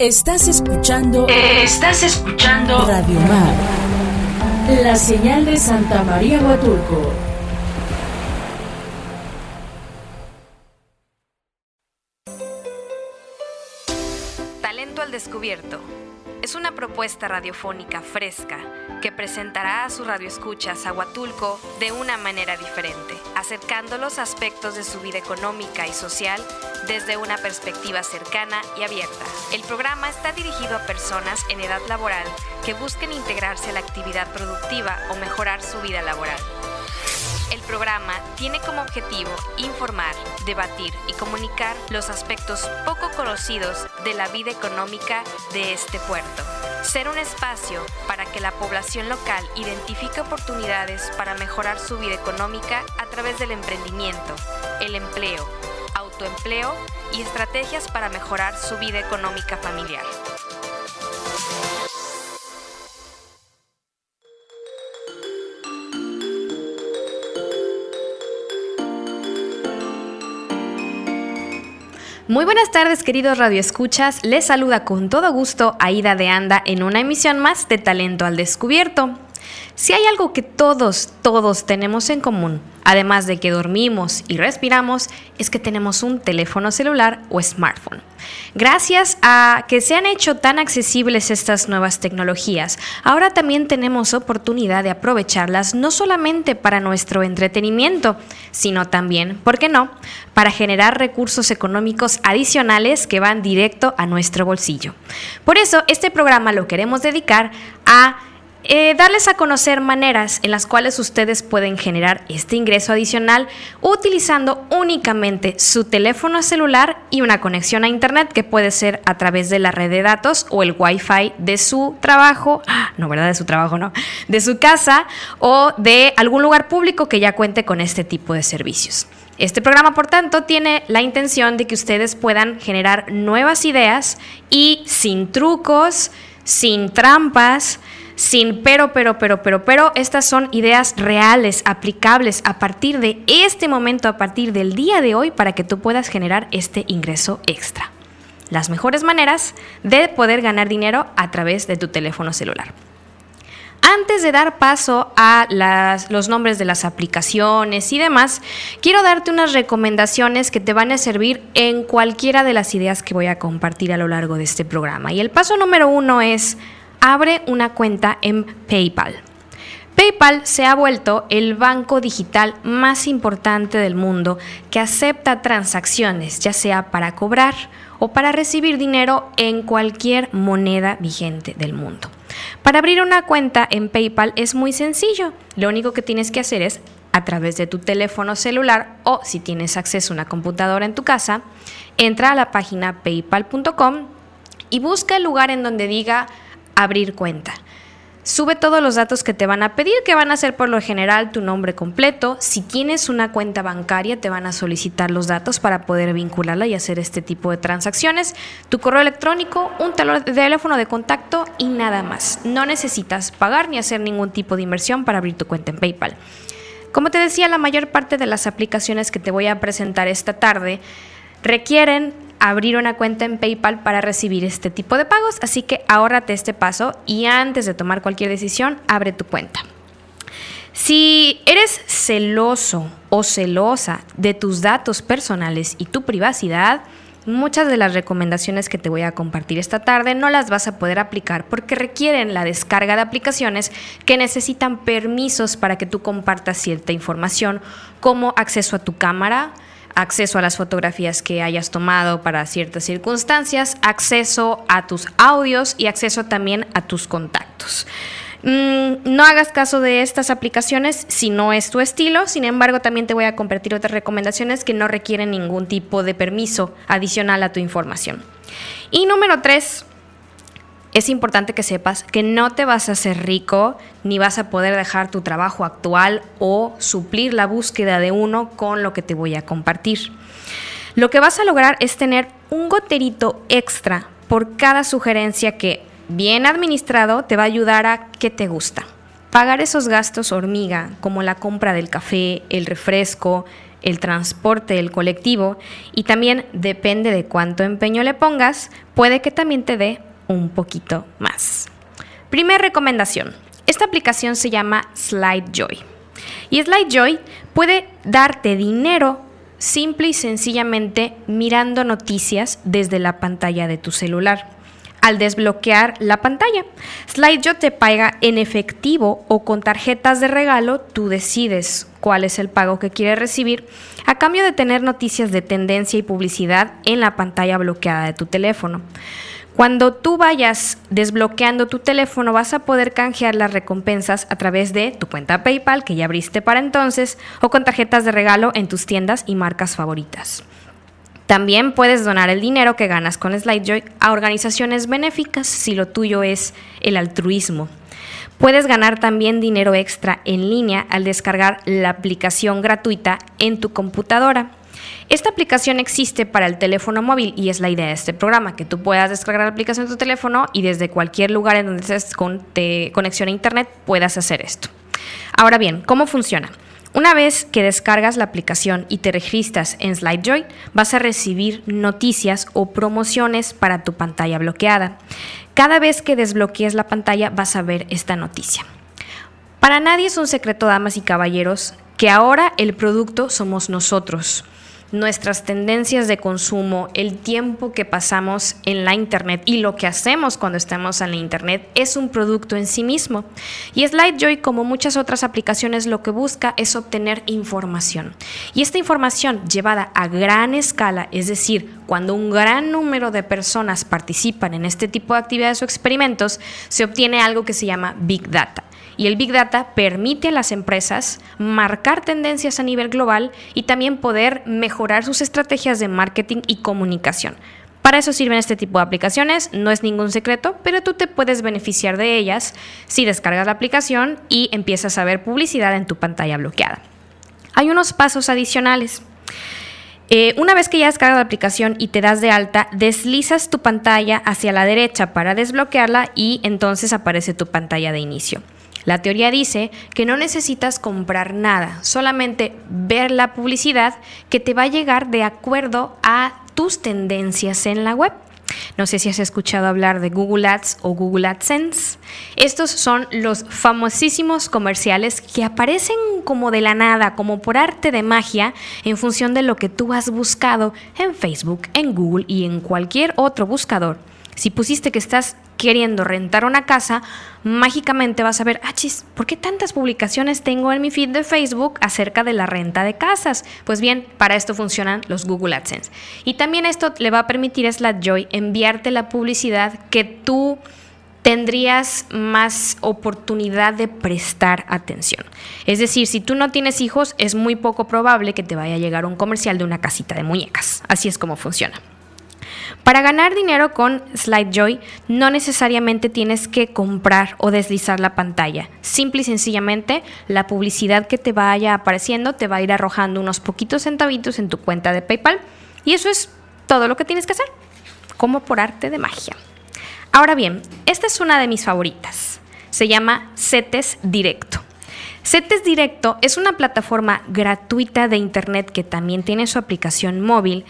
Estás escuchando. Estás escuchando. Radio Mar. La señal de Santa María Huatulco. Talento al descubierto. Es una propuesta radiofónica fresca que presentará a sus radioescuchas a Huatulco de una manera diferente, acercando los aspectos de su vida económica y social desde una perspectiva cercana y abierta. El programa está dirigido a personas en edad laboral que busquen integrarse a la actividad productiva o mejorar su vida laboral. Programa tiene como objetivo informar, debatir y comunicar los aspectos poco conocidos de la vida económica de este puerto. Ser un espacio para que la población local identifique oportunidades para mejorar su vida económica a través del emprendimiento, el empleo, autoempleo y estrategias para mejorar su vida económica familiar. Muy buenas tardes, queridos radioescuchas. Les saluda con todo gusto Aida de Anda en una emisión más de Talento al Descubierto. Si hay algo que todos, todos tenemos en común, además de que dormimos y respiramos, es que tenemos un teléfono celular o smartphone. Gracias a que se han hecho tan accesibles estas nuevas tecnologías, ahora también tenemos oportunidad de aprovecharlas no solamente para nuestro entretenimiento, sino también, ¿por qué no?, para generar recursos económicos adicionales que van directo a nuestro bolsillo. Por eso, este programa lo queremos dedicar a eh, darles a conocer maneras en las cuales ustedes pueden generar este ingreso adicional utilizando únicamente su teléfono celular y una conexión a Internet que puede ser a través de la red de datos o el Wi-Fi de su trabajo, no, ¿verdad? De su trabajo, no, de su casa o de algún lugar público que ya cuente con este tipo de servicios. Este programa, por tanto, tiene la intención de que ustedes puedan generar nuevas ideas y sin trucos, sin trampas, sin pero, pero, pero, pero, pero, estas son ideas reales, aplicables a partir de este momento, a partir del día de hoy, para que tú puedas generar este ingreso extra. Las mejores maneras de poder ganar dinero a través de tu teléfono celular. Antes de dar paso a los nombres de las aplicaciones y demás, quiero darte unas recomendaciones que te van a servir en cualquiera de las ideas que voy a compartir a lo largo de este programa. Y el paso número uno es abre una cuenta en PayPal. PayPal se ha vuelto el banco digital más importante del mundo que acepta transacciones, ya sea para cobrar o para recibir dinero en cualquier moneda vigente del mundo. Para abrir una cuenta en PayPal es muy sencillo. Lo único que tienes que hacer es a través de tu teléfono celular o si tienes acceso a una computadora en tu casa, entra a la página paypal.com y busca el lugar en donde diga abrir cuenta. Sube todos los datos que te van a pedir, que van a ser por lo general tu nombre completo. Si tienes una cuenta bancaria, te van a solicitar los datos para poder vincularla y hacer este tipo de transacciones. Tu correo electrónico, un teléfono de contacto y nada más. No necesitas pagar ni hacer ningún tipo de inversión para abrir tu cuenta en PayPal. Como te decía, la mayor parte de las aplicaciones que te voy a presentar esta tarde requieren abrir una cuenta en PayPal para recibir este tipo de pagos, así que ahórrate este paso y antes de tomar cualquier decisión, abre tu cuenta. Si eres celoso o celosa de tus datos personales y tu privacidad, muchas de las recomendaciones que te voy a compartir esta tarde no las vas a poder aplicar porque requieren la descarga de aplicaciones que necesitan permisos para que tú compartas cierta información como acceso a tu cámara, acceso a las fotografías que hayas tomado para ciertas circunstancias, acceso a tus audios y acceso también a tus contactos. Mm, no hagas caso de estas aplicaciones si no es tu estilo, sin embargo también te voy a compartir otras recomendaciones que no requieren ningún tipo de permiso adicional a tu información. Y número tres, es importante que sepas que no te vas a hacer rico ni vas a poder dejar tu trabajo actual o suplir la búsqueda de uno con lo que te voy a compartir. Lo que vas a lograr es tener un goterito extra por cada sugerencia que, bien administrado, te va a ayudar a que te gusta. Pagar esos gastos hormiga, como la compra del café, el refresco, el transporte, el colectivo y también depende de cuánto empeño le pongas, puede que también te dé un poquito más. Primera recomendación. Esta aplicación se llama SlideJoy. Y SlideJoy puede darte dinero simple y sencillamente mirando noticias desde la pantalla de tu celular. Al desbloquear la pantalla, SlideJoy te paga en efectivo o con tarjetas de regalo, tú decides cuál es el pago que quieres recibir, a cambio de tener noticias de tendencia y publicidad en la pantalla bloqueada de tu teléfono. Cuando tú vayas desbloqueando tu teléfono vas a poder canjear las recompensas a través de tu cuenta PayPal que ya abriste para entonces o con tarjetas de regalo en tus tiendas y marcas favoritas. También puedes donar el dinero que ganas con SlideJoy a organizaciones benéficas si lo tuyo es el altruismo. Puedes ganar también dinero extra en línea al descargar la aplicación gratuita en tu computadora. Esta aplicación existe para el teléfono móvil y es la idea de este programa, que tú puedas descargar la aplicación en tu teléfono y desde cualquier lugar en donde estés con conexión a internet puedas hacer esto. Ahora bien, ¿cómo funciona? Una vez que descargas la aplicación y te registras en SlideJoy, vas a recibir noticias o promociones para tu pantalla bloqueada. Cada vez que desbloquees la pantalla vas a ver esta noticia. Para nadie es un secreto, damas y caballeros, que ahora el producto somos nosotros nuestras tendencias de consumo, el tiempo que pasamos en la Internet y lo que hacemos cuando estamos en la Internet es un producto en sí mismo. Y SlideJoy, como muchas otras aplicaciones, lo que busca es obtener información. Y esta información llevada a gran escala, es decir, cuando un gran número de personas participan en este tipo de actividades o experimentos, se obtiene algo que se llama Big Data. Y el Big Data permite a las empresas marcar tendencias a nivel global y también poder mejorar sus estrategias de marketing y comunicación. Para eso sirven este tipo de aplicaciones, no es ningún secreto, pero tú te puedes beneficiar de ellas si descargas la aplicación y empiezas a ver publicidad en tu pantalla bloqueada. Hay unos pasos adicionales. Eh, una vez que ya descargas la aplicación y te das de alta, deslizas tu pantalla hacia la derecha para desbloquearla y entonces aparece tu pantalla de inicio. La teoría dice que no necesitas comprar nada, solamente ver la publicidad que te va a llegar de acuerdo a tus tendencias en la web. No sé si has escuchado hablar de Google Ads o Google AdSense. Estos son los famosísimos comerciales que aparecen como de la nada, como por arte de magia, en función de lo que tú has buscado en Facebook, en Google y en cualquier otro buscador. Si pusiste que estás queriendo rentar una casa, mágicamente vas a ver, ah, chis, ¿por qué tantas publicaciones tengo en mi feed de Facebook acerca de la renta de casas? Pues bien, para esto funcionan los Google AdSense. Y también esto le va a permitir a SlatJoy enviarte la publicidad que tú tendrías más oportunidad de prestar atención. Es decir, si tú no tienes hijos, es muy poco probable que te vaya a llegar un comercial de una casita de muñecas. Así es como funciona. Para ganar dinero con SlideJoy no necesariamente tienes que comprar o deslizar la pantalla. Simple y sencillamente la publicidad que te vaya apareciendo te va a ir arrojando unos poquitos centavitos en tu cuenta de PayPal y eso es todo lo que tienes que hacer, como por arte de magia. Ahora bien, esta es una de mis favoritas. Se llama CETES Directo. CETES Directo es una plataforma gratuita de Internet que también tiene su aplicación móvil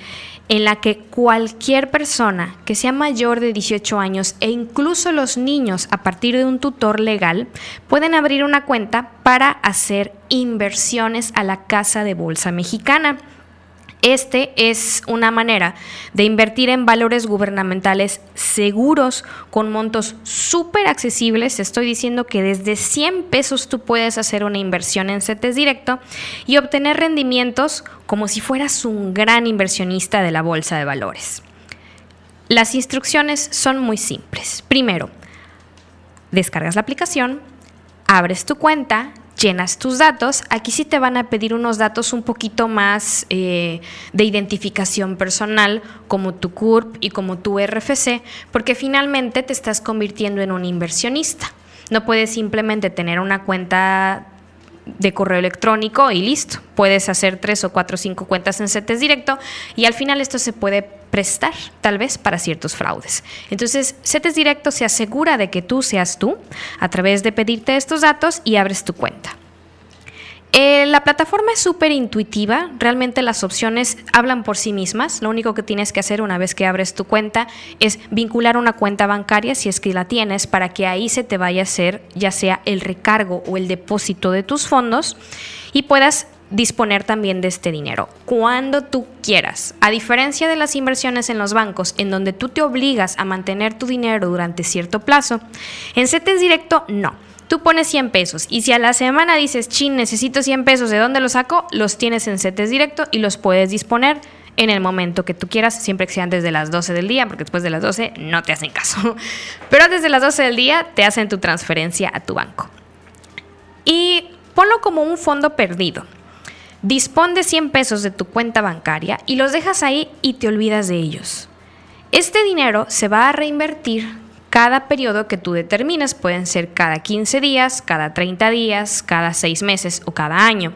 en la que cualquier persona que sea mayor de 18 años e incluso los niños a partir de un tutor legal pueden abrir una cuenta para hacer inversiones a la casa de bolsa mexicana. Este es una manera de invertir en valores gubernamentales seguros con montos súper accesibles. estoy diciendo que desde 100 pesos tú puedes hacer una inversión en CETES directo y obtener rendimientos como si fueras un gran inversionista de la bolsa de valores. Las instrucciones son muy simples. Primero, descargas la aplicación, abres tu cuenta, llenas tus datos. Aquí sí te van a pedir unos datos un poquito más eh, de identificación personal, como tu CURP y como tu RFC, porque finalmente te estás convirtiendo en un inversionista. No puedes simplemente tener una cuenta de correo electrónico y listo. Puedes hacer tres o cuatro o cinco cuentas en CETES directo y al final esto se puede prestar tal vez para ciertos fraudes. Entonces, CETES directo se asegura de que tú seas tú a través de pedirte estos datos y abres tu cuenta. Eh, la plataforma es súper intuitiva, realmente las opciones hablan por sí mismas, lo único que tienes que hacer una vez que abres tu cuenta es vincular una cuenta bancaria si es que la tienes para que ahí se te vaya a hacer ya sea el recargo o el depósito de tus fondos y puedas disponer también de este dinero cuando tú quieras. A diferencia de las inversiones en los bancos, en donde tú te obligas a mantener tu dinero durante cierto plazo, en CETES Directo no. Tú pones 100 pesos y si a la semana dices, chin, necesito 100 pesos, ¿de dónde los saco? Los tienes en CETES Directo y los puedes disponer en el momento que tú quieras, siempre que sean desde las 12 del día, porque después de las 12 no te hacen caso. Pero desde las 12 del día te hacen tu transferencia a tu banco. Y ponlo como un fondo perdido. Dispón de 100 pesos de tu cuenta bancaria y los dejas ahí y te olvidas de ellos. Este dinero se va a reinvertir cada periodo que tú determines. Pueden ser cada 15 días, cada 30 días, cada 6 meses o cada año.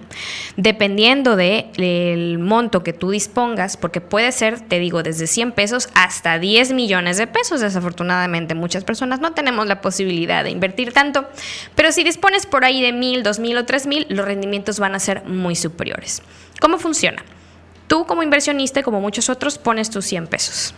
Dependiendo del monto que tú dispongas, porque puede ser, te digo, desde 100 pesos hasta 10 millones de pesos. Desafortunadamente, muchas personas no tenemos la posibilidad de invertir tanto. Pero si dispones por ahí de 1000, 2000 o 3000, los rendimientos van a ser muy superiores. ¿Cómo funciona? Tú como inversionista y como muchos otros pones tus 100 pesos.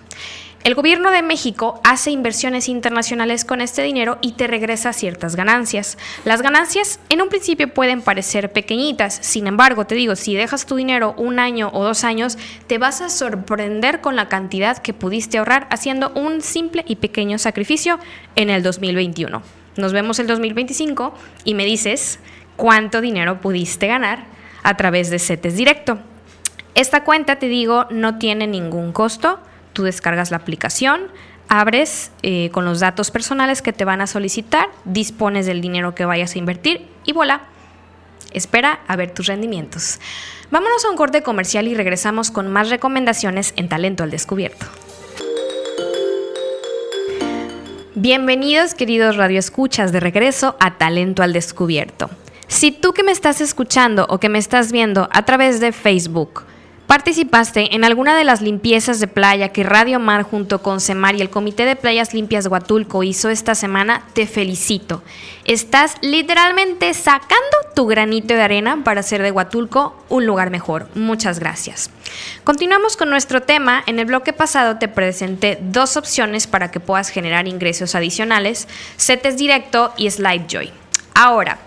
El gobierno de México hace inversiones internacionales con este dinero y te regresa ciertas ganancias. Las ganancias en un principio pueden parecer pequeñitas, sin embargo, te digo, si dejas tu dinero un año o dos años, te vas a sorprender con la cantidad que pudiste ahorrar haciendo un simple y pequeño sacrificio en el 2021. Nos vemos el 2025 y me dices cuánto dinero pudiste ganar a través de CETES Directo. Esta cuenta, te digo, no tiene ningún costo Tú descargas la aplicación, abres eh, con los datos personales que te van a solicitar, dispones del dinero que vayas a invertir y voilà. Espera a ver tus rendimientos. Vámonos a un corte comercial y regresamos con más recomendaciones en Talento al Descubierto. Bienvenidos queridos radioescuchas de regreso a Talento al Descubierto. Si tú que me estás escuchando o que me estás viendo a través de Facebook, participaste en alguna de las limpiezas de playa que Radio Mar junto con Semar y el Comité de Playas Limpias Huatulco hizo esta semana, te felicito. Estás literalmente sacando tu granito de arena para hacer de Huatulco un lugar mejor. Muchas gracias. Continuamos con nuestro tema. En el bloque pasado te presenté dos opciones para que puedas generar ingresos adicionales, CETES Directo y SlideJoy. Ahora,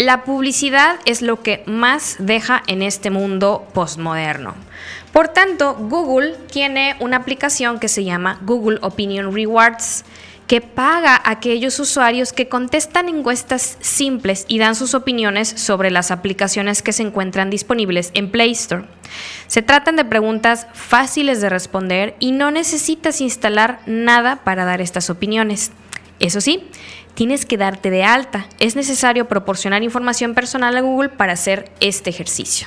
la publicidad es lo que más deja en este mundo postmoderno. Por tanto, Google tiene una aplicación que se llama Google Opinion Rewards que paga a aquellos usuarios que contestan encuestas simples y dan sus opiniones sobre las aplicaciones que se encuentran disponibles en Play Store. Se tratan de preguntas fáciles de responder y no necesitas instalar nada para dar estas opiniones. Eso sí, tienes que darte de alta. Es necesario proporcionar información personal a Google para hacer este ejercicio.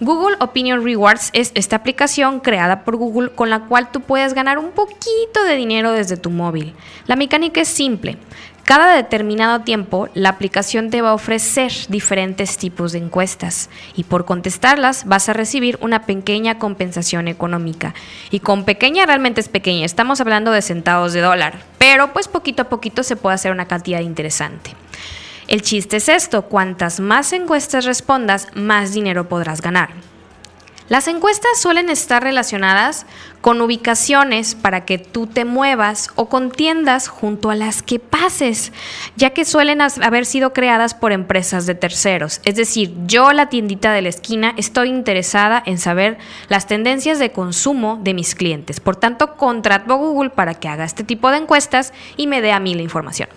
Google Opinion Rewards es esta aplicación creada por Google con la cual tú puedes ganar un poquito de dinero desde tu móvil. La mecánica es simple. Cada determinado tiempo, la aplicación te va a ofrecer diferentes tipos de encuestas y por contestarlas vas a recibir una pequeña compensación económica. Y con pequeña realmente es pequeña, estamos hablando de centavos de dólar, pero pues poquito a poquito se puede hacer una cantidad interesante. El chiste es esto, cuantas más encuestas respondas, más dinero podrás ganar. Las encuestas suelen estar relacionadas con ubicaciones para que tú te muevas o con tiendas junto a las que pases, ya que suelen haber sido creadas por empresas de terceros. Es decir, yo, la tiendita de la esquina, estoy interesada en saber las tendencias de consumo de mis clientes. Por tanto, contrato a Google para que haga este tipo de encuestas y me dé a mí la información.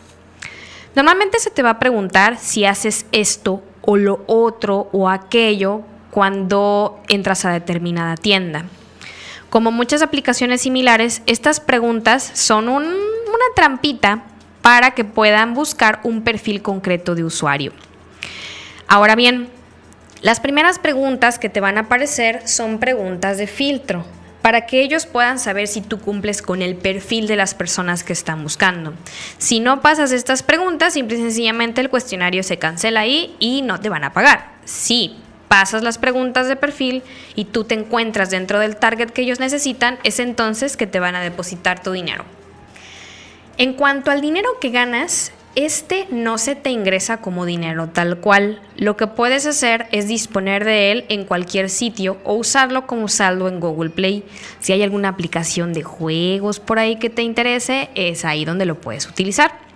Normalmente se te va a preguntar si haces esto o lo otro o aquello cuando entras a determinada tienda. Como muchas aplicaciones similares, estas preguntas son una trampita para que puedan buscar un perfil concreto de usuario. Ahora bien, las primeras preguntas que te van a aparecer son preguntas de filtro para que ellos puedan saber si tú cumples con el perfil de las personas que están buscando. Si no pasas estas preguntas, simple y sencillamente el cuestionario se cancela ahí y no te van a pagar. Sí, pasas las preguntas de perfil y tú te encuentras dentro del target que ellos necesitan, es entonces que te van a depositar tu dinero. En cuanto al dinero que ganas, este no se te ingresa como dinero tal cual. Lo que puedes hacer es disponer de él en cualquier sitio o usarlo como saldo en Google Play. Si hay alguna aplicación de juegos por ahí que te interese, es ahí donde lo puedes utilizar.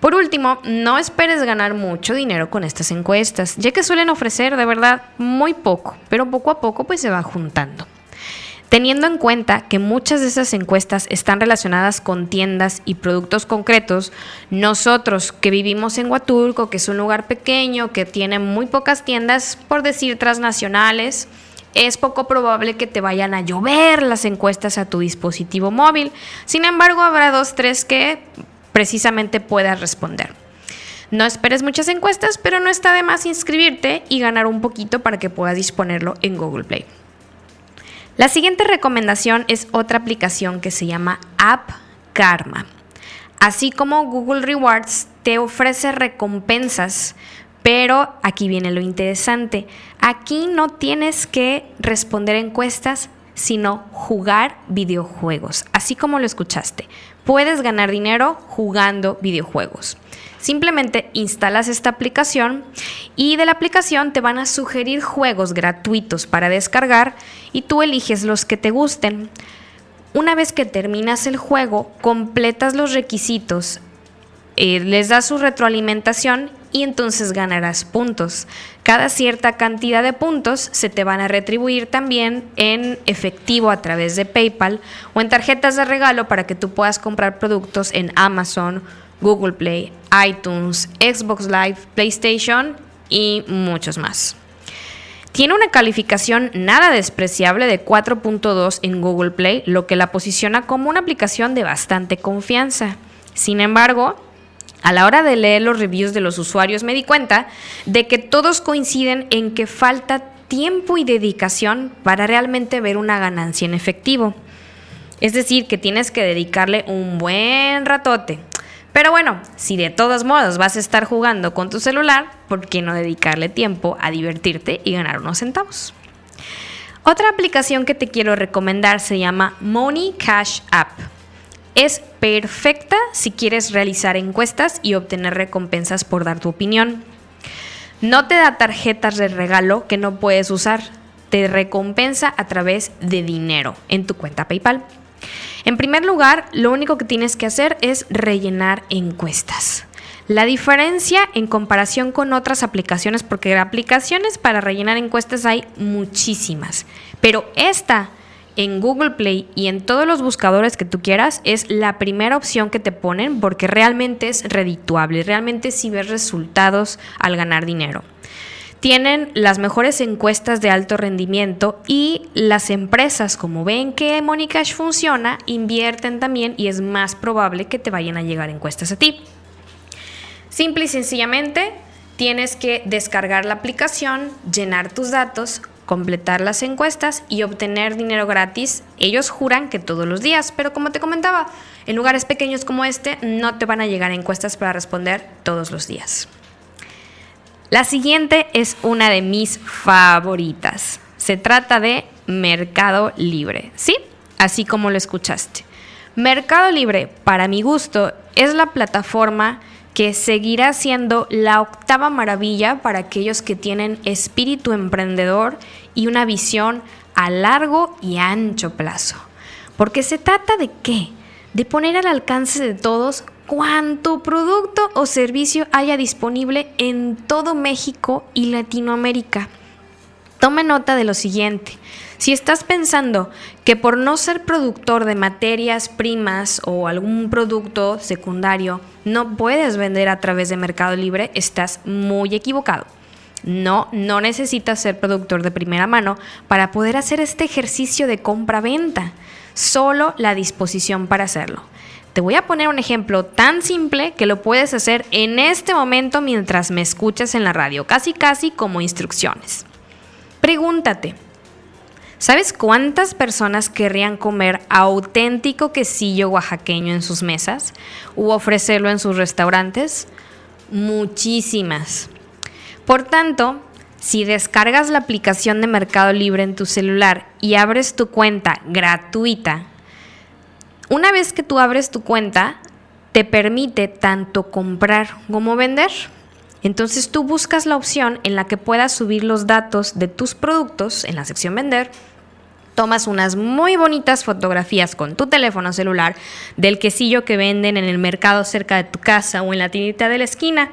Por último, no esperes ganar mucho dinero con estas encuestas, ya que suelen ofrecer de verdad muy poco, pero poco a poco pues se va juntando. Teniendo en cuenta que muchas de esas encuestas están relacionadas con tiendas y productos concretos, nosotros que vivimos en Huatulco, que es un lugar pequeño, que tiene muy pocas tiendas, por decir transnacionales, es poco probable que te vayan a llover las encuestas a tu dispositivo móvil. Sin embargo, habrá dos, tres que precisamente puedas responder. No esperes muchas encuestas, pero no está de más inscribirte y ganar un poquito para que puedas disponerlo en Google Play. La siguiente recomendación es otra aplicación que se llama App Karma. Así como Google Rewards te ofrece recompensas, pero aquí viene lo interesante. Aquí no tienes que responder encuestas, sino jugar videojuegos, así como lo escuchaste. Puedes ganar dinero jugando videojuegos. Simplemente instalas esta aplicación y de la aplicación te van a sugerir juegos gratuitos para descargar y tú eliges los que te gusten. Una vez que terminas el juego, completas los requisitos, eh, les das su retroalimentación y entonces ganarás puntos. Cada cierta cantidad de puntos se te van a retribuir también en efectivo a través de PayPal o en tarjetas de regalo para que tú puedas comprar productos en Amazon Google Play, iTunes, Xbox Live, PlayStation y muchos más. Tiene una calificación nada despreciable de 4.2 en Google Play, lo que la posiciona como una aplicación de bastante confianza. Sin embargo, a la hora de leer los reviews de los usuarios me di cuenta de que todos coinciden en que falta tiempo y dedicación para realmente ver una ganancia en efectivo. Es decir, que tienes que dedicarle un buen ratote pero bueno, si de todos modos vas a estar jugando con tu celular, ¿por qué no dedicarle tiempo a divertirte y ganar unos centavos? Otra aplicación que te quiero recomendar se llama Money Cash App. Es perfecta si quieres realizar encuestas y obtener recompensas por dar tu opinión. No te da tarjetas de regalo que no puedes usar, te recompensa a través de dinero en tu cuenta PayPal. En primer lugar, lo único que tienes que hacer es rellenar encuestas. La diferencia en comparación con otras aplicaciones, porque aplicaciones para rellenar encuestas hay muchísimas, pero esta en Google Play y en todos los buscadores que tú quieras es la primera opción que te ponen porque realmente es redituable, realmente si ves resultados al ganar dinero tienen las mejores encuestas de alto rendimiento y las empresas, como ven que Cash funciona, invierten también y es más probable que te vayan a llegar encuestas a ti. Simple y sencillamente, tienes que descargar la aplicación, llenar tus datos, completar las encuestas y obtener dinero gratis. Ellos juran que todos los días, pero como te comentaba, en lugares pequeños como este no te van a llegar encuestas para responder todos los días. La siguiente es una de mis favoritas. Se trata de Mercado Libre, ¿sí? Así como lo escuchaste. Mercado Libre, para mi gusto, es la plataforma que seguirá siendo la octava maravilla para aquellos que tienen espíritu emprendedor y una visión a largo y ancho plazo. Porque se trata de qué? De poner al alcance de todos cuánto producto o servicio haya disponible en todo México y Latinoamérica. Tome nota de lo siguiente. Si estás pensando que por no ser productor de materias primas o algún producto secundario no puedes vender a través de Mercado Libre, estás muy equivocado. No, no necesitas ser productor de primera mano para poder hacer este ejercicio de compra-venta, solo la disposición para hacerlo. Te voy a poner un ejemplo tan simple que lo puedes hacer en este momento mientras me escuchas en la radio, casi casi como instrucciones. Pregúntate, ¿sabes cuántas personas querrían comer auténtico quesillo oaxaqueño en sus mesas u ofrecerlo en sus restaurantes? Muchísimas. Por tanto, si descargas la aplicación de Mercado Libre en tu celular y abres tu cuenta gratuita, una vez que tú abres tu cuenta, te permite tanto comprar como vender. Entonces tú buscas la opción en la que puedas subir los datos de tus productos en la sección vender. Tomas unas muy bonitas fotografías con tu teléfono celular del quesillo que venden en el mercado cerca de tu casa o en la tiendita de la esquina.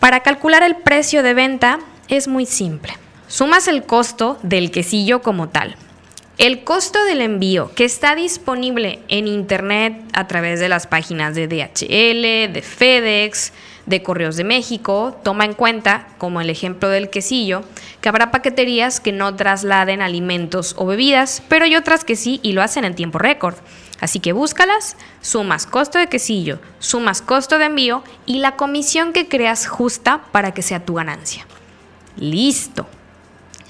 Para calcular el precio de venta es muy simple. Sumas el costo del quesillo como tal. El costo del envío que está disponible en internet a través de las páginas de DHL, de FedEx, de Correos de México toma en cuenta, como el ejemplo del quesillo, que habrá paqueterías que no trasladen alimentos o bebidas, pero hay otras que sí y lo hacen en tiempo récord. Así que búscalas, sumas costo de quesillo, sumas costo de envío y la comisión que creas justa para que sea tu ganancia. Listo.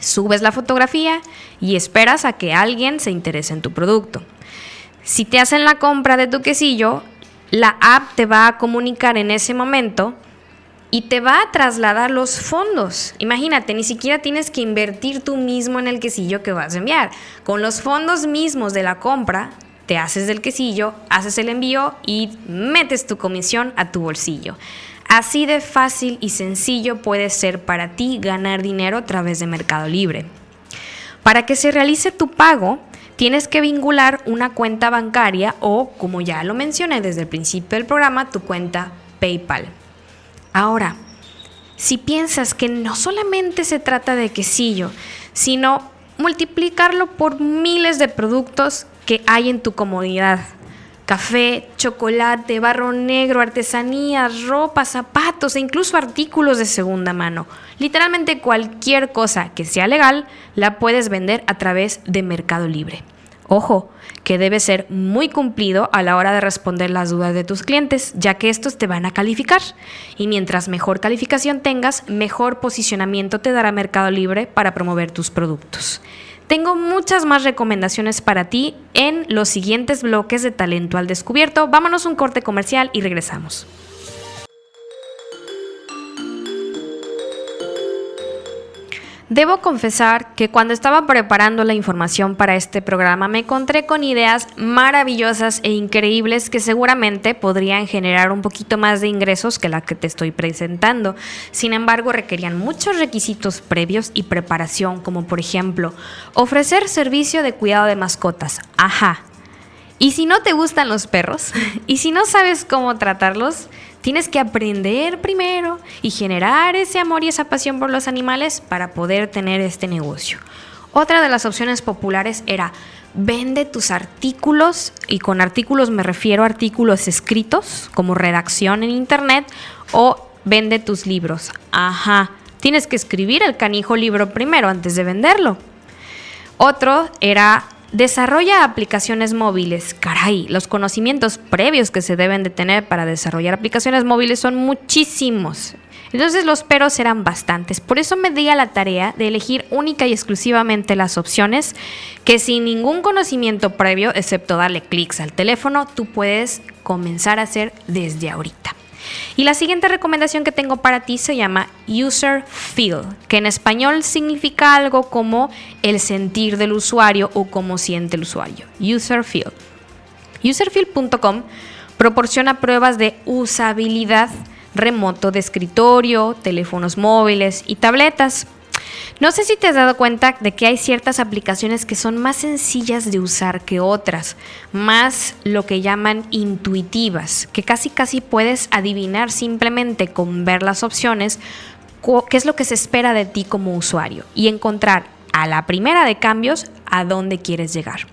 Subes la fotografía y esperas a que alguien se interese en tu producto. Si te hacen la compra de tu quesillo, la app te va a comunicar en ese momento y te va a trasladar los fondos. Imagínate, ni siquiera tienes que invertir tú mismo en el quesillo que vas a enviar. Con los fondos mismos de la compra, te haces del quesillo, haces el envío y metes tu comisión a tu bolsillo. Así de fácil y sencillo puede ser para ti ganar dinero a través de Mercado Libre. Para que se realice tu pago, tienes que vincular una cuenta bancaria o, como ya lo mencioné desde el principio del programa, tu cuenta PayPal. Ahora, si piensas que no solamente se trata de quesillo, sino multiplicarlo por miles de productos que hay en tu comodidad. Café, chocolate, barro negro, artesanías, ropa, zapatos e incluso artículos de segunda mano. Literalmente cualquier cosa que sea legal la puedes vender a través de Mercado Libre. Ojo, que debe ser muy cumplido a la hora de responder las dudas de tus clientes, ya que estos te van a calificar. Y mientras mejor calificación tengas, mejor posicionamiento te dará Mercado Libre para promover tus productos. Tengo muchas más recomendaciones para ti en los siguientes bloques de Talento al Descubierto. Vámonos un corte comercial y regresamos. Debo confesar que cuando estaba preparando la información para este programa me encontré con ideas maravillosas e increíbles que seguramente podrían generar un poquito más de ingresos que la que te estoy presentando. Sin embargo, requerían muchos requisitos previos y preparación, como por ejemplo, ofrecer servicio de cuidado de mascotas. Ajá. Y si no te gustan los perros, y si no sabes cómo tratarlos, Tienes que aprender primero y generar ese amor y esa pasión por los animales para poder tener este negocio. Otra de las opciones populares era vende tus artículos y con artículos me refiero a artículos escritos como redacción en internet o vende tus libros. Ajá, tienes que escribir el canijo libro primero antes de venderlo. Otro era Desarrolla aplicaciones móviles. Caray, los conocimientos previos que se deben de tener para desarrollar aplicaciones móviles son muchísimos. Entonces los peros eran bastantes. Por eso me di a la tarea de elegir única y exclusivamente las opciones que sin ningún conocimiento previo, excepto darle clics al teléfono, tú puedes comenzar a hacer desde ahorita. Y la siguiente recomendación que tengo para ti se llama User Feel, que en español significa algo como el sentir del usuario o cómo siente el usuario. User Feel. Userfeel.com proporciona pruebas de usabilidad remoto de escritorio, teléfonos móviles y tabletas no sé si te has dado cuenta de que hay ciertas aplicaciones que son más sencillas de usar que otras, más lo que llaman intuitivas, que casi casi puedes adivinar simplemente con ver las opciones qué es lo que se espera de ti como usuario y encontrar a la primera de cambios a dónde quieres llegar.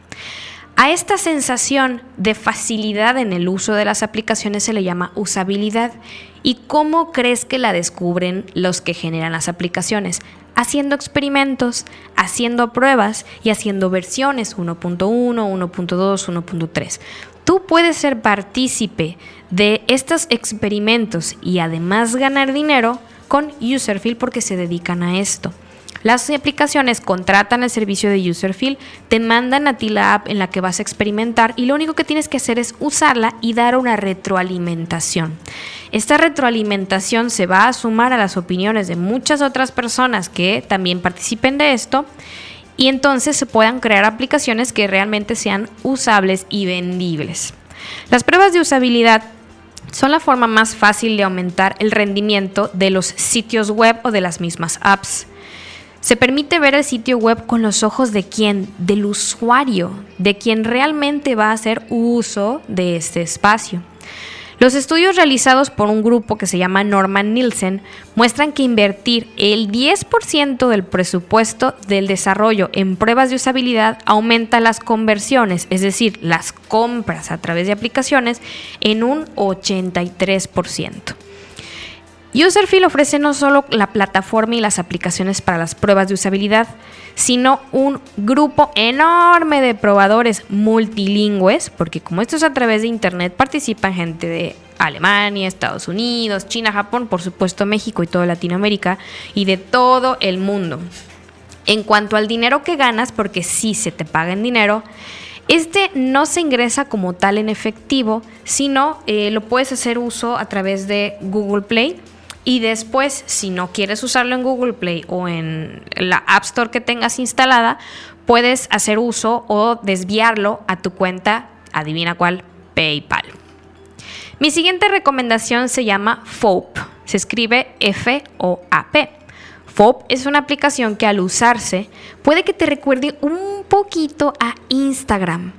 A esta sensación de facilidad en el uso de las aplicaciones se le llama usabilidad. ¿Y cómo crees que la descubren los que generan las aplicaciones? Haciendo experimentos, haciendo pruebas y haciendo versiones 1.1, 1.2, 1.3. Tú puedes ser partícipe de estos experimentos y además ganar dinero con Userfield porque se dedican a esto. Las aplicaciones contratan el servicio de Userfield, te mandan a ti la app en la que vas a experimentar y lo único que tienes que hacer es usarla y dar una retroalimentación. Esta retroalimentación se va a sumar a las opiniones de muchas otras personas que también participen de esto y entonces se puedan crear aplicaciones que realmente sean usables y vendibles. Las pruebas de usabilidad son la forma más fácil de aumentar el rendimiento de los sitios web o de las mismas apps. Se permite ver el sitio web con los ojos de quién, del usuario, de quien realmente va a hacer uso de este espacio. Los estudios realizados por un grupo que se llama Norman Nielsen muestran que invertir el 10% del presupuesto del desarrollo en pruebas de usabilidad aumenta las conversiones, es decir, las compras a través de aplicaciones, en un 83%. Userfield ofrece no solo la plataforma y las aplicaciones para las pruebas de usabilidad, sino un grupo enorme de probadores multilingües, porque como esto es a través de Internet, participan gente de Alemania, Estados Unidos, China, Japón, por supuesto México y toda Latinoamérica, y de todo el mundo. En cuanto al dinero que ganas, porque sí se te paga en dinero, este no se ingresa como tal en efectivo, sino eh, lo puedes hacer uso a través de Google Play y después, si no quieres usarlo en Google Play o en la App Store que tengas instalada, puedes hacer uso o desviarlo a tu cuenta, adivina cuál, PayPal. Mi siguiente recomendación se llama FOAP. Se escribe F-O-A-P. FOAP es una aplicación que al usarse puede que te recuerde un poquito a Instagram.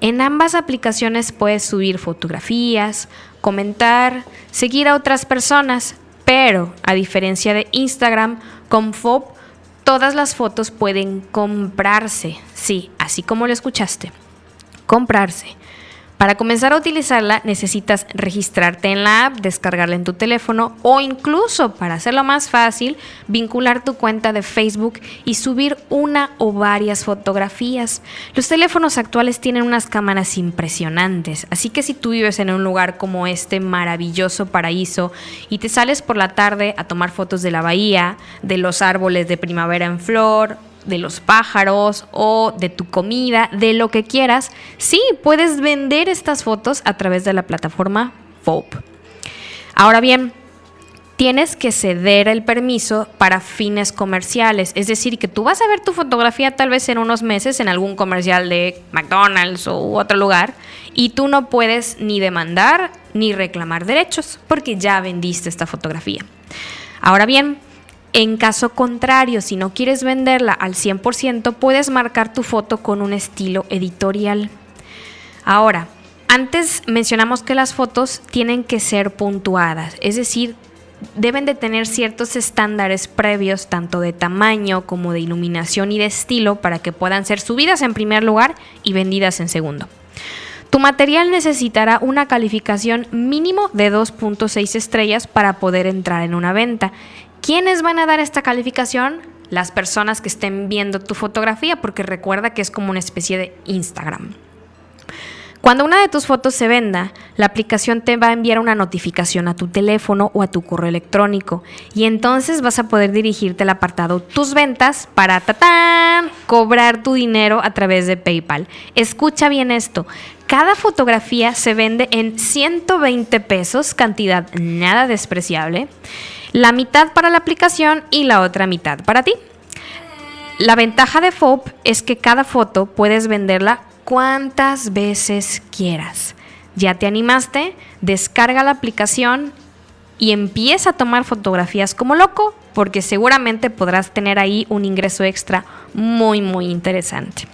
En ambas aplicaciones puedes subir fotografías, comentar, seguir a otras personas, pero a diferencia de Instagram, con FOB todas las fotos pueden comprarse. Sí, así como lo escuchaste. Comprarse. Para comenzar a utilizarla necesitas registrarte en la app, descargarla en tu teléfono o incluso, para hacerlo más fácil, vincular tu cuenta de Facebook y subir una o varias fotografías. Los teléfonos actuales tienen unas cámaras impresionantes, así que si tú vives en un lugar como este maravilloso paraíso y te sales por la tarde a tomar fotos de la bahía, de los árboles de primavera en flor, de los pájaros o de tu comida, de lo que quieras, sí, puedes vender estas fotos a través de la plataforma FOP. Ahora bien, tienes que ceder el permiso para fines comerciales. Es decir, que tú vas a ver tu fotografía tal vez en unos meses en algún comercial de McDonald's u otro lugar y tú no puedes ni demandar ni reclamar derechos porque ya vendiste esta fotografía. Ahora bien, en caso contrario, si no quieres venderla al 100%, puedes marcar tu foto con un estilo editorial. Ahora, antes mencionamos que las fotos tienen que ser puntuadas, es decir, deben de tener ciertos estándares previos, tanto de tamaño como de iluminación y de estilo, para que puedan ser subidas en primer lugar y vendidas en segundo. Tu material necesitará una calificación mínimo de 2.6 estrellas para poder entrar en una venta ¿Quiénes van a dar esta calificación? Las personas que estén viendo tu fotografía, porque recuerda que es como una especie de Instagram. Cuando una de tus fotos se venda, la aplicación te va a enviar una notificación a tu teléfono o a tu correo electrónico y entonces vas a poder dirigirte al apartado Tus ventas para tatán, cobrar tu dinero a través de PayPal. Escucha bien esto. Cada fotografía se vende en 120 pesos, cantidad nada despreciable la mitad para la aplicación y la otra mitad para ti. La ventaja de FOB es que cada foto puedes venderla cuantas veces quieras. ¿Ya te animaste? Descarga la aplicación y empieza a tomar fotografías como loco porque seguramente podrás tener ahí un ingreso extra muy muy interesante.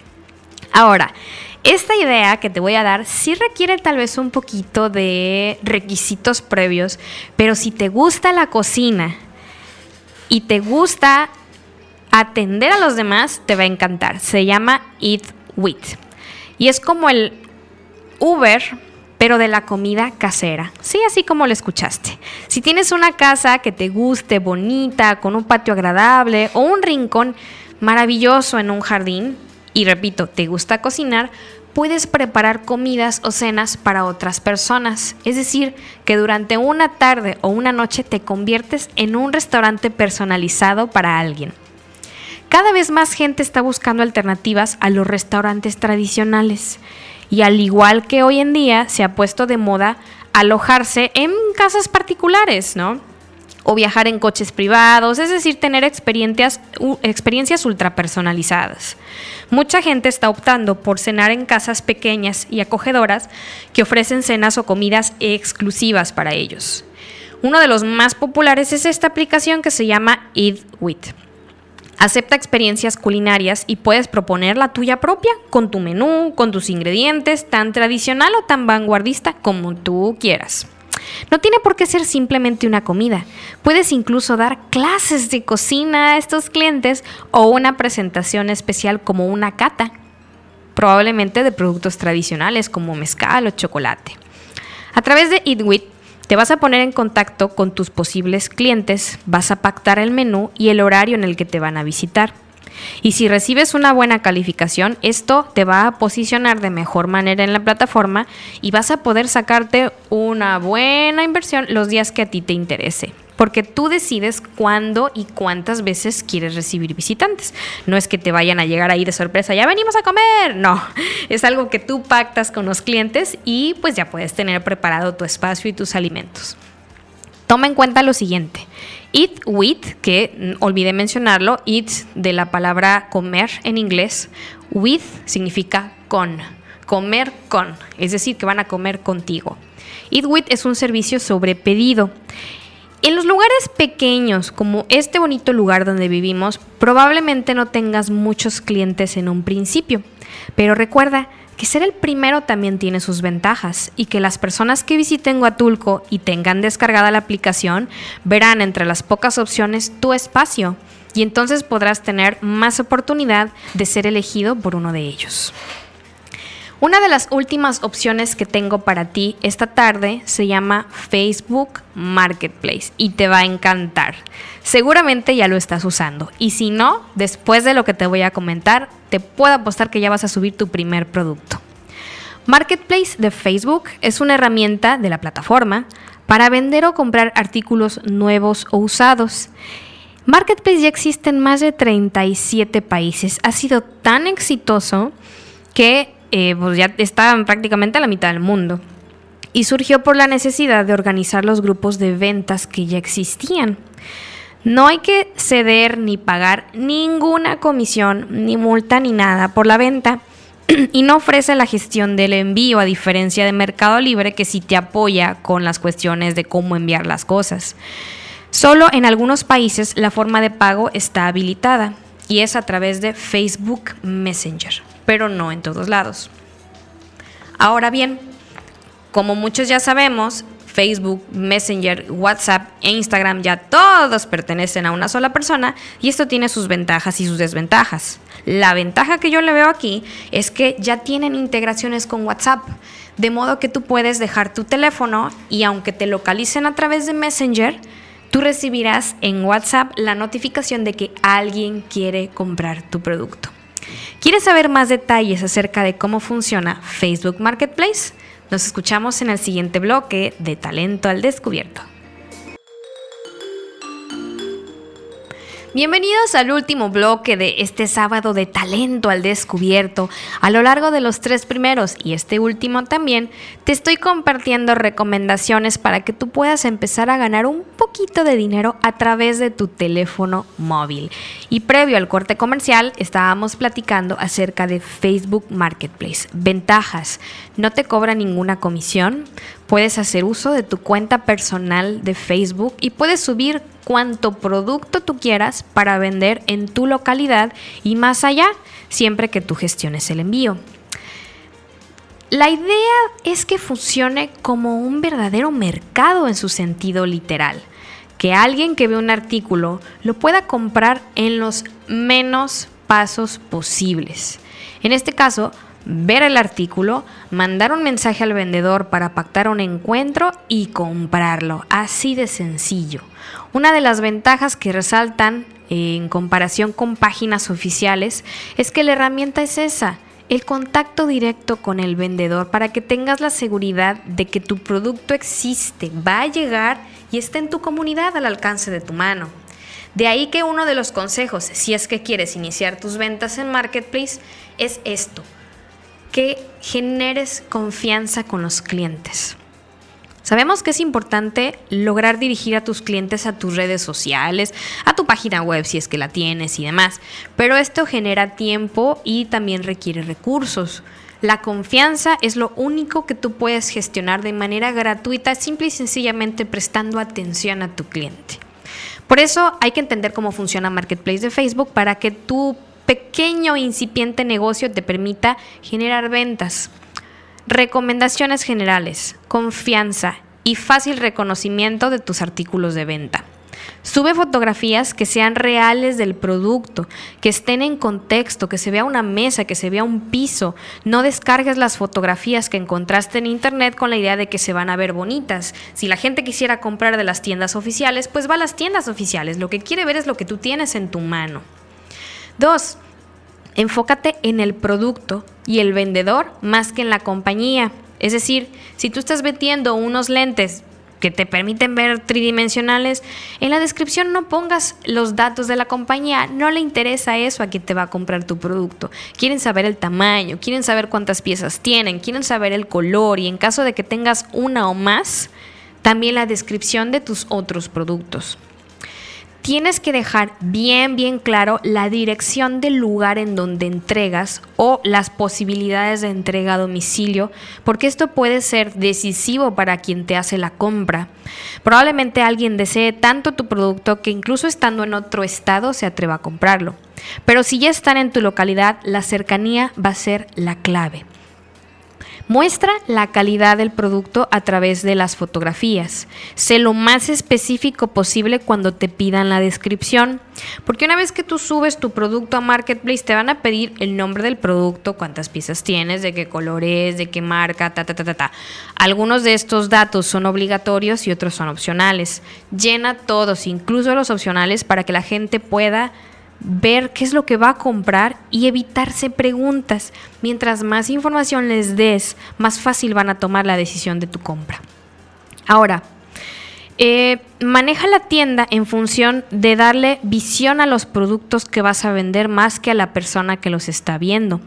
Ahora, esta idea que te voy a dar sí requiere tal vez un poquito de requisitos previos, pero si te gusta la cocina y te gusta atender a los demás, te va a encantar. Se llama Eat With. Y es como el Uber, pero de la comida casera. Sí, así como lo escuchaste. Si tienes una casa que te guste, bonita, con un patio agradable o un rincón maravilloso en un jardín, y repito, te gusta cocinar, puedes preparar comidas o cenas para otras personas. Es decir, que durante una tarde o una noche te conviertes en un restaurante personalizado para alguien. Cada vez más gente está buscando alternativas a los restaurantes tradicionales. Y al igual que hoy en día se ha puesto de moda alojarse en casas particulares, ¿no? O viajar en coches privados, es decir, tener experiencias, experiencias ultrapersonalizadas. Mucha gente está optando por cenar en casas pequeñas y acogedoras que ofrecen cenas o comidas exclusivas para ellos. Uno de los más populares es esta aplicación que se llama Eat With. Acepta experiencias culinarias y puedes proponer la tuya propia con tu menú, con tus ingredientes, tan tradicional o tan vanguardista como tú quieras. No tiene por qué ser simplemente una comida. Puedes incluso dar clases de cocina a estos clientes o una presentación especial como una cata, probablemente de productos tradicionales como mezcal o chocolate. A través de EatWit te vas a poner en contacto con tus posibles clientes, vas a pactar el menú y el horario en el que te van a visitar. Y si recibes una buena calificación, esto te va a posicionar de mejor manera en la plataforma y vas a poder sacarte una buena inversión los días que a ti te interese. Porque tú decides cuándo y cuántas veces quieres recibir visitantes. No es que te vayan a llegar ahí de sorpresa, ya venimos a comer. No, es algo que tú pactas con los clientes y pues ya puedes tener preparado tu espacio y tus alimentos. Toma en cuenta lo siguiente. Eat with, que olvidé mencionarlo, eat de la palabra comer en inglés, with significa con, comer con, es decir, que van a comer contigo. Eat with es un servicio sobre pedido. En los lugares pequeños, como este bonito lugar donde vivimos, probablemente no tengas muchos clientes en un principio, pero recuerda que ser el primero también tiene sus ventajas y que las personas que visiten Huatulco y tengan descargada la aplicación verán entre las pocas opciones tu espacio y entonces podrás tener más oportunidad de ser elegido por uno de ellos. Una de las últimas opciones que tengo para ti esta tarde se llama Facebook Marketplace y te va a encantar. Seguramente ya lo estás usando y si no, después de lo que te voy a comentar, te puedo apostar que ya vas a subir tu primer producto. Marketplace de Facebook es una herramienta de la plataforma para vender o comprar artículos nuevos o usados. Marketplace ya existe en más de 37 países. Ha sido tan exitoso que eh, pues ya estaban prácticamente a la mitad del mundo. Y surgió por la necesidad de organizar los grupos de ventas que ya existían. No hay que ceder ni pagar ninguna comisión, ni multa, ni nada por la venta. y no ofrece la gestión del envío, a diferencia de Mercado Libre, que sí te apoya con las cuestiones de cómo enviar las cosas. Solo en algunos países la forma de pago está habilitada y es a través de Facebook Messenger pero no en todos lados. Ahora bien, como muchos ya sabemos, Facebook, Messenger, WhatsApp e Instagram ya todos pertenecen a una sola persona y esto tiene sus ventajas y sus desventajas. La ventaja que yo le veo aquí es que ya tienen integraciones con WhatsApp, de modo que tú puedes dejar tu teléfono y aunque te localicen a través de Messenger, tú recibirás en WhatsApp la notificación de que alguien quiere comprar tu producto. ¿Quieres saber más detalles acerca de cómo funciona Facebook Marketplace? Nos escuchamos en el siguiente bloque de Talento al Descubierto. Bienvenidos al último bloque de este sábado de talento al descubierto. A lo largo de los tres primeros y este último también, te estoy compartiendo recomendaciones para que tú puedas empezar a ganar un poquito de dinero a través de tu teléfono móvil. Y previo al corte comercial estábamos platicando acerca de Facebook Marketplace. Ventajas, no te cobra ninguna comisión, puedes hacer uso de tu cuenta personal de Facebook y puedes subir cuanto producto tú quieras para vender en tu localidad y más allá, siempre que tú gestiones el envío. La idea es que funcione como un verdadero mercado en su sentido literal, que alguien que ve un artículo lo pueda comprar en los menos pasos posibles. En este caso, ver el artículo, mandar un mensaje al vendedor para pactar un encuentro y comprarlo. Así de sencillo. Una de las ventajas que resaltan en comparación con páginas oficiales es que la herramienta es esa, el contacto directo con el vendedor para que tengas la seguridad de que tu producto existe, va a llegar y está en tu comunidad al alcance de tu mano. De ahí que uno de los consejos, si es que quieres iniciar tus ventas en Marketplace, es esto, que generes confianza con los clientes. Sabemos que es importante lograr dirigir a tus clientes a tus redes sociales, a tu página web si es que la tienes y demás, pero esto genera tiempo y también requiere recursos. La confianza es lo único que tú puedes gestionar de manera gratuita, simple y sencillamente prestando atención a tu cliente. Por eso hay que entender cómo funciona Marketplace de Facebook para que tu pequeño incipiente negocio te permita generar ventas. Recomendaciones generales, confianza y fácil reconocimiento de tus artículos de venta. Sube fotografías que sean reales del producto, que estén en contexto, que se vea una mesa, que se vea un piso. No descargues las fotografías que encontraste en internet con la idea de que se van a ver bonitas. Si la gente quisiera comprar de las tiendas oficiales, pues va a las tiendas oficiales. Lo que quiere ver es lo que tú tienes en tu mano. Dos, enfócate en el producto y el vendedor más que en la compañía. Es decir, si tú estás vendiendo unos lentes que te permiten ver tridimensionales, en la descripción no pongas los datos de la compañía, no le interesa eso a quien te va a comprar tu producto. Quieren saber el tamaño, quieren saber cuántas piezas tienen, quieren saber el color y en caso de que tengas una o más, también la descripción de tus otros productos tienes que dejar bien, bien claro la dirección del lugar en donde entregas o las posibilidades de entrega a domicilio, porque esto puede ser decisivo para quien te hace la compra. Probablemente alguien desee tanto tu producto que incluso estando en otro estado se atreva a comprarlo. Pero si ya están en tu localidad, la cercanía va a ser la clave. Muestra la calidad del producto a través de las fotografías. Sé lo más específico posible cuando te pidan la descripción. Porque una vez que tú subes tu producto a Marketplace, te van a pedir el nombre del producto, cuántas piezas tienes, de qué color es, de qué marca, ta, ta, ta, ta, ta. Algunos de estos datos son obligatorios y otros son opcionales. Llena todos, incluso los opcionales, para que la gente pueda ver qué es lo que va a comprar y evitarse preguntas. Mientras más información les des, más fácil van a tomar la decisión de tu compra. Ahora, eh, maneja la tienda en función de darle visión a los productos que vas a vender más que a la persona que los está viendo.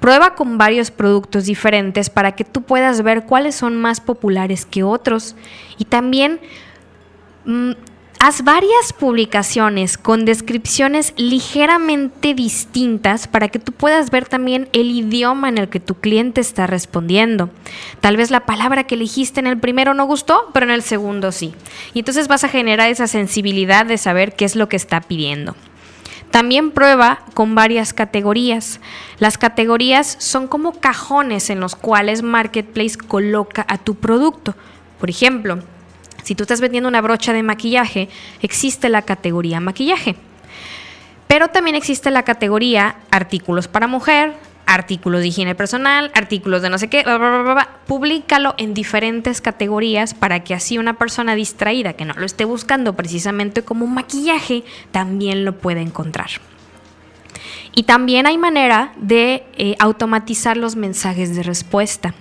Prueba con varios productos diferentes para que tú puedas ver cuáles son más populares que otros y también mm, Haz varias publicaciones con descripciones ligeramente distintas para que tú puedas ver también el idioma en el que tu cliente está respondiendo. Tal vez la palabra que elegiste en el primero no gustó, pero en el segundo sí. Y entonces vas a generar esa sensibilidad de saber qué es lo que está pidiendo. También prueba con varias categorías. Las categorías son como cajones en los cuales Marketplace coloca a tu producto. Por ejemplo, si tú estás vendiendo una brocha de maquillaje, existe la categoría maquillaje. Pero también existe la categoría artículos para mujer, artículos de higiene personal, artículos de no sé qué, bla, públicalo en diferentes categorías para que así una persona distraída que no lo esté buscando precisamente como maquillaje también lo pueda encontrar. Y también hay manera de eh, automatizar los mensajes de respuesta.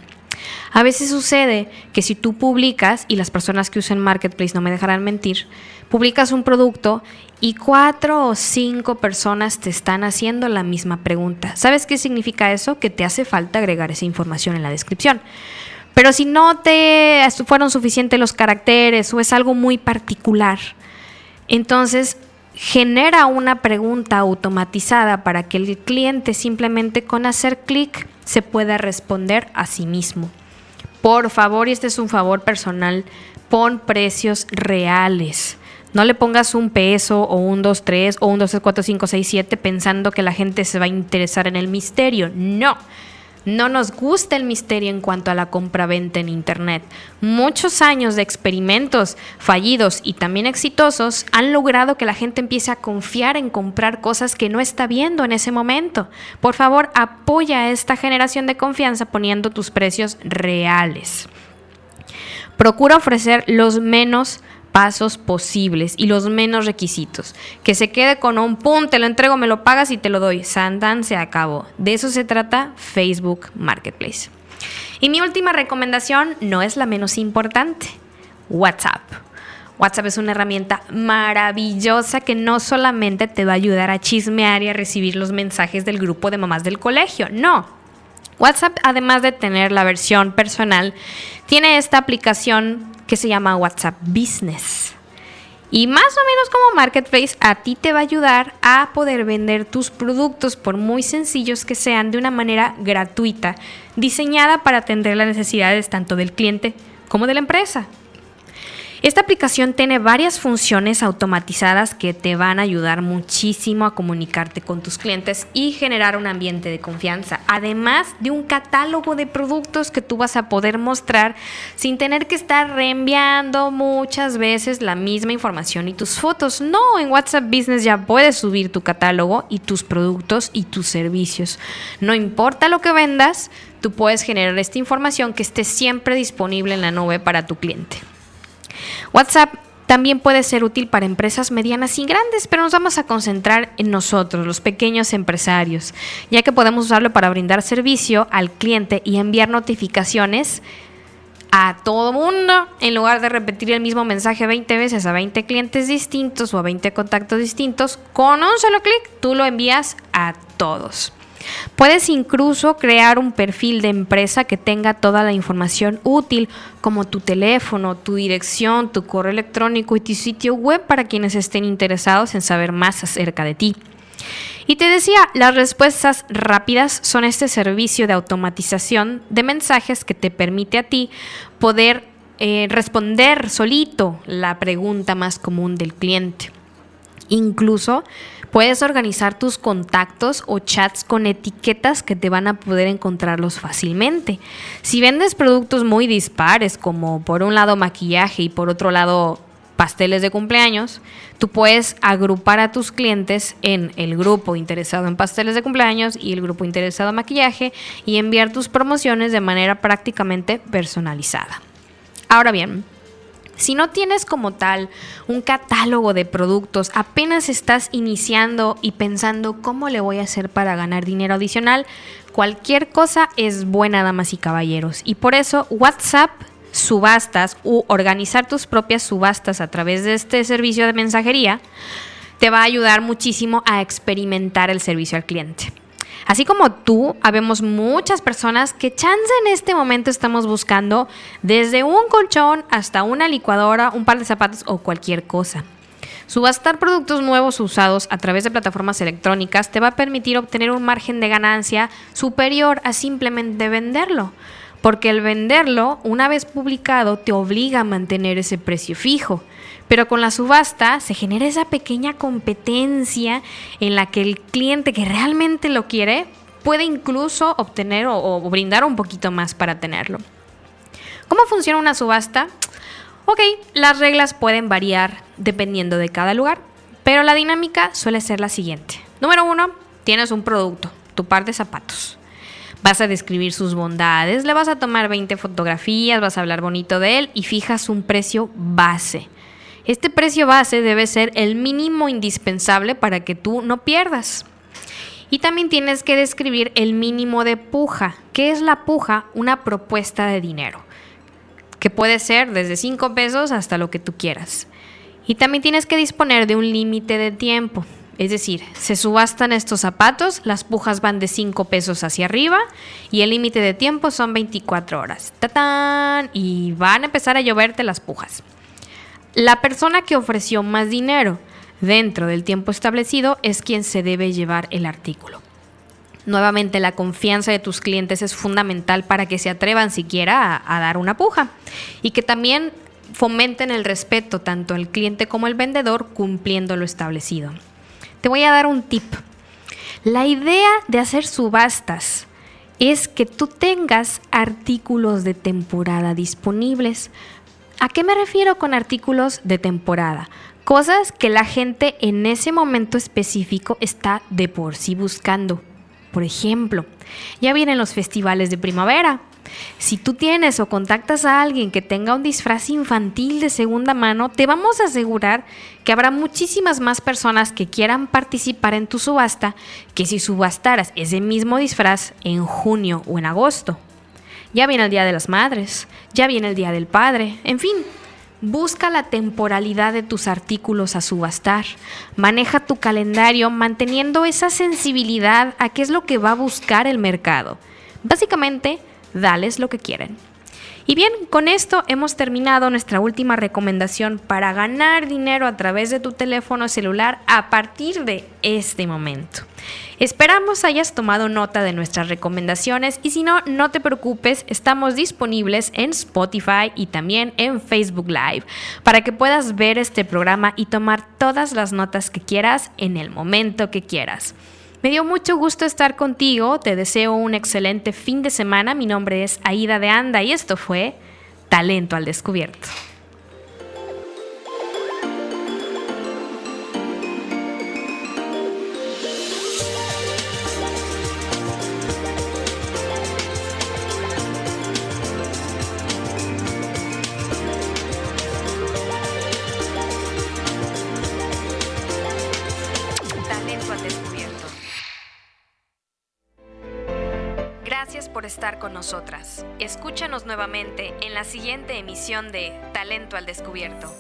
A veces sucede que si tú publicas, y las personas que usan Marketplace no me dejarán mentir, publicas un producto y cuatro o cinco personas te están haciendo la misma pregunta. ¿Sabes qué significa eso? Que te hace falta agregar esa información en la descripción. Pero si no te fueron suficientes los caracteres o es algo muy particular, entonces genera una pregunta automatizada para que el cliente simplemente con hacer clic se pueda responder a sí mismo. Por favor, y este es un favor personal, pon precios reales. No le pongas un peso o un 2, 3 o un 2, 3, 4, 5, 6, 7 pensando que la gente se va a interesar en el misterio. No. No nos gusta el misterio en cuanto a la compra-venta en Internet. Muchos años de experimentos fallidos y también exitosos han logrado que la gente empiece a confiar en comprar cosas que no está viendo en ese momento. Por favor, apoya a esta generación de confianza poniendo tus precios reales. Procura ofrecer los menos pasos posibles y los menos requisitos. Que se quede con un pum, te lo entrego, me lo pagas y te lo doy. Sandan se acabó. De eso se trata Facebook Marketplace. Y mi última recomendación no es la menos importante. WhatsApp. WhatsApp es una herramienta maravillosa que no solamente te va a ayudar a chismear y a recibir los mensajes del grupo de mamás del colegio, no. WhatsApp, además de tener la versión personal, tiene esta aplicación que se llama WhatsApp Business. Y más o menos como Marketplace, a ti te va a ayudar a poder vender tus productos, por muy sencillos que sean, de una manera gratuita, diseñada para atender las necesidades tanto del cliente como de la empresa. Esta aplicación tiene varias funciones automatizadas que te van a ayudar muchísimo a comunicarte con tus clientes y generar un ambiente de confianza, además de un catálogo de productos que tú vas a poder mostrar sin tener que estar reenviando muchas veces la misma información y tus fotos. No, en WhatsApp Business ya puedes subir tu catálogo y tus productos y tus servicios. No importa lo que vendas, tú puedes generar esta información que esté siempre disponible en la nube para tu cliente. WhatsApp también puede ser útil para empresas medianas y grandes, pero nos vamos a concentrar en nosotros, los pequeños empresarios, ya que podemos usarlo para brindar servicio al cliente y enviar notificaciones a todo mundo en lugar de repetir el mismo mensaje 20 veces a 20 clientes distintos o a 20 contactos distintos. Con un solo clic tú lo envías a todos. Puedes incluso crear un perfil de empresa que tenga toda la información útil, como tu teléfono, tu dirección, tu correo electrónico y tu sitio web para quienes estén interesados en saber más acerca de ti. Y te decía, las respuestas rápidas son este servicio de automatización de mensajes que te permite a ti poder eh, responder solito la pregunta más común del cliente. Incluso Puedes organizar tus contactos o chats con etiquetas que te van a poder encontrarlos fácilmente. Si vendes productos muy dispares, como por un lado maquillaje y por otro lado pasteles de cumpleaños, tú puedes agrupar a tus clientes en el grupo interesado en pasteles de cumpleaños y el grupo interesado en maquillaje y enviar tus promociones de manera prácticamente personalizada. Ahora bien, si no tienes como tal un catálogo de productos, apenas estás iniciando y pensando cómo le voy a hacer para ganar dinero adicional, cualquier cosa es buena, damas y caballeros. Y por eso WhatsApp subastas u organizar tus propias subastas a través de este servicio de mensajería te va a ayudar muchísimo a experimentar el servicio al cliente. Así como tú, habemos muchas personas que chance en este momento estamos buscando desde un colchón hasta una licuadora, un par de zapatos o cualquier cosa. Subastar productos nuevos usados a través de plataformas electrónicas te va a permitir obtener un margen de ganancia superior a simplemente venderlo, porque el venderlo, una vez publicado, te obliga a mantener ese precio fijo. Pero con la subasta se genera esa pequeña competencia en la que el cliente que realmente lo quiere puede incluso obtener o, brindar un poquito más para tenerlo. ¿Cómo funciona una subasta? Ok, las reglas pueden variar dependiendo de cada lugar, pero la dinámica suele ser la siguiente. Número uno, tienes un producto, tu par de zapatos. Vas a describir sus bondades, le vas a tomar 20 fotografías, vas a hablar bonito de él y fijas un precio base. Este precio base debe ser el mínimo indispensable para que tú no pierdas. Y también tienes que describir el mínimo de puja. ¿Qué es la puja? Una propuesta de dinero, que puede ser desde 5 pesos hasta lo que tú quieras. Y también tienes que disponer de un límite de tiempo. Es decir, se subastan estos zapatos, las pujas van de 5 pesos hacia arriba y el límite de tiempo son 24 horas. ¡Tatán! Y van a empezar a lloverte las pujas. La persona que ofreció más dinero dentro del tiempo establecido es quien se debe llevar el artículo. Nuevamente, la confianza de tus clientes es fundamental para que se atrevan siquiera a, dar una puja y que también fomenten el respeto tanto al cliente como al vendedor cumpliendo lo establecido. Te voy a dar un tip. La idea de hacer subastas es que tú tengas artículos de temporada disponibles ¿A qué me refiero con artículos de temporada? Cosas que la gente en ese momento específico está de por sí buscando. Por ejemplo, ya vienen los festivales de primavera. Si tú tienes o contactas a alguien que tenga un disfraz infantil de segunda mano, te vamos a asegurar que habrá muchísimas más personas que quieran participar en tu subasta que si subastaras ese mismo disfraz en junio o en agosto. Ya viene el Día de las Madres, ya viene el Día del Padre, en fin. Busca la temporalidad de tus artículos a subastar. Maneja tu calendario manteniendo esa sensibilidad a qué es lo que va a buscar el mercado. Básicamente, dales lo que quieren. Y bien, con esto hemos terminado nuestra última recomendación para ganar dinero a través de tu teléfono celular a partir de este momento. Esperamos hayas tomado nota de nuestras recomendaciones y si no, no te preocupes, estamos disponibles en Spotify y también en Facebook Live para que puedas ver este programa y tomar todas las notas que quieras en el momento que quieras. Me dio mucho gusto estar contigo, te deseo un excelente fin de semana, mi nombre es Aida de Anda y esto fue Talento al Descubierto. Estar con nosotras. Escúchanos nuevamente en la siguiente emisión de Talento al Descubierto.